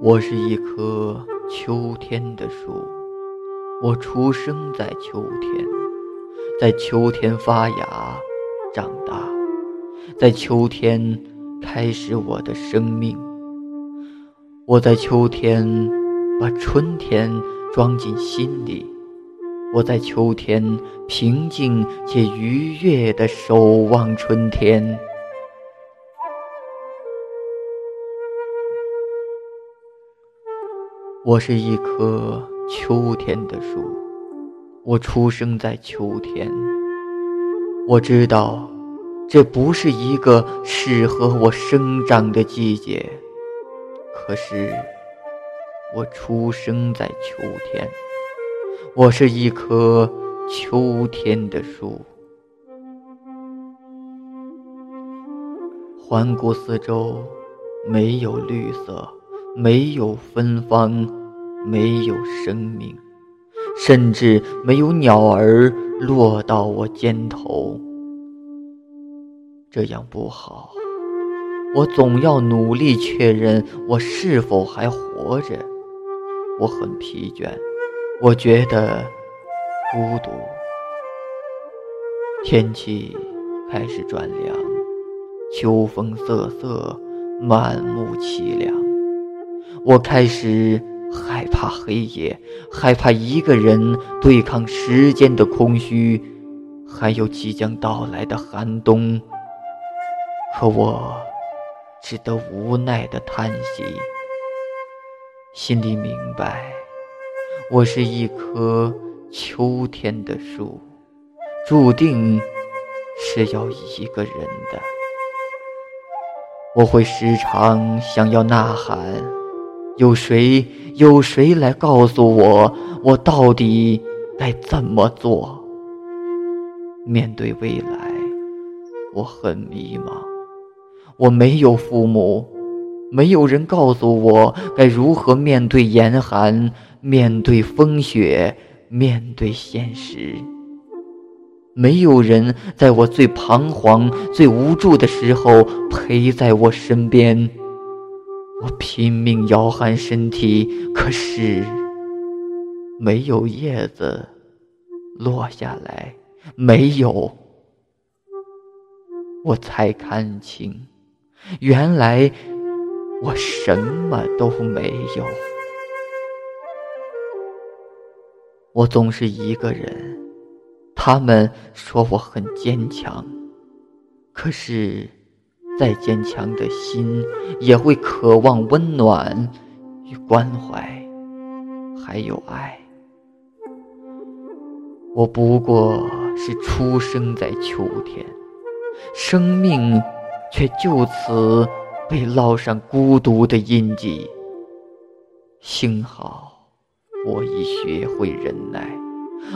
我是一棵秋天的树，我出生在秋天，在秋天发芽、长大，在秋天开始我的生命。我在秋天把春天装进心里，我在秋天平静且愉悦地守望春天。我是一棵秋天的树，我出生在秋天。我知道，这不是一个适合我生长的季节，可是我出生在秋天。我是一棵秋天的树。环顾四周，没有绿色，没有芬芳。没有生命，甚至没有鸟儿落到我肩头。这样不好，我总要努力确认我是否还活着。我很疲倦，我觉得孤独。天气开始转凉，秋风瑟瑟，满目凄凉。我开始。害怕黑夜，害怕一个人对抗时间的空虚，还有即将到来的寒冬。可我只得无奈的叹息，心里明白，我是一棵秋天的树，注定是要一个人的。我会时常想要呐喊。有谁？有谁来告诉我，我到底该怎么做？面对未来，我很迷茫。我没有父母，没有人告诉我该如何面对严寒，面对风雪，面对现实。没有人在我最彷徨、最无助的时候陪在我身边。我拼命摇撼身体，可是没有叶子落下来，没有。我才看清，原来我什么都没有。我总是一个人，他们说我很坚强，可是。再坚强的心，也会渴望温暖与关怀，还有爱。我不过是出生在秋天，生命却就此被烙上孤独的印记。幸好，我已学会忍耐，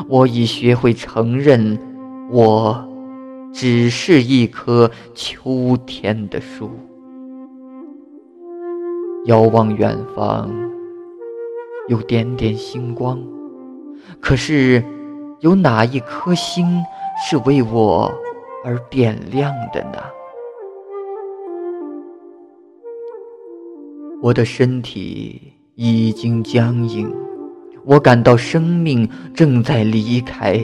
我已学会承认，我。只是一棵秋天的树，遥望远方，有点点星光。可是，有哪一颗星是为我而点亮的呢？我的身体已经僵硬，我感到生命正在离开。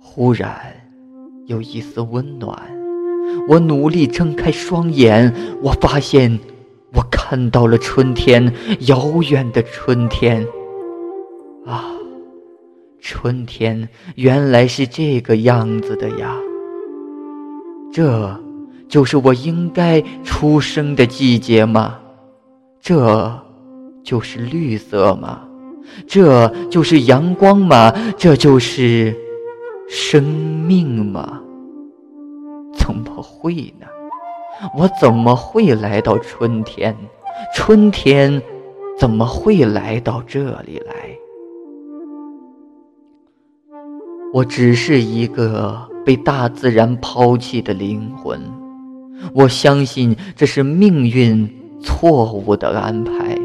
忽然。有一丝温暖，我努力睁开双眼，我发现我看到了春天，遥远的春天。啊，春天原来是这个样子的呀！这就是我应该出生的季节吗？这就是绿色吗？这就是阳光吗？这就是……生命吗？怎么会呢？我怎么会来到春天？春天怎么会来到这里来？我只是一个被大自然抛弃的灵魂。我相信这是命运错误的安排，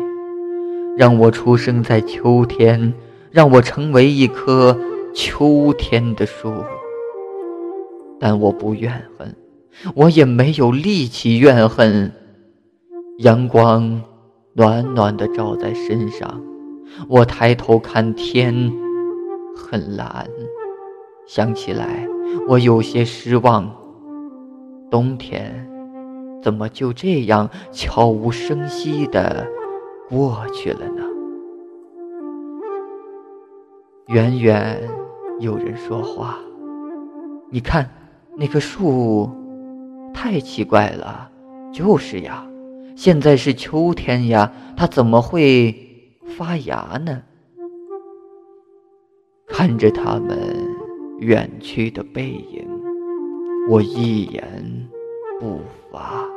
让我出生在秋天，让我成为一棵。秋天的树，但我不怨恨，我也没有力气怨恨。阳光暖暖的照在身上。我抬头看天，很蓝。想起来，我有些失望。冬天怎么就这样悄无声息的过去了呢？远远有人说话：“你看，那棵树，太奇怪了。”就是呀，现在是秋天呀，它怎么会发芽呢？看着他们远去的背影，我一言不发。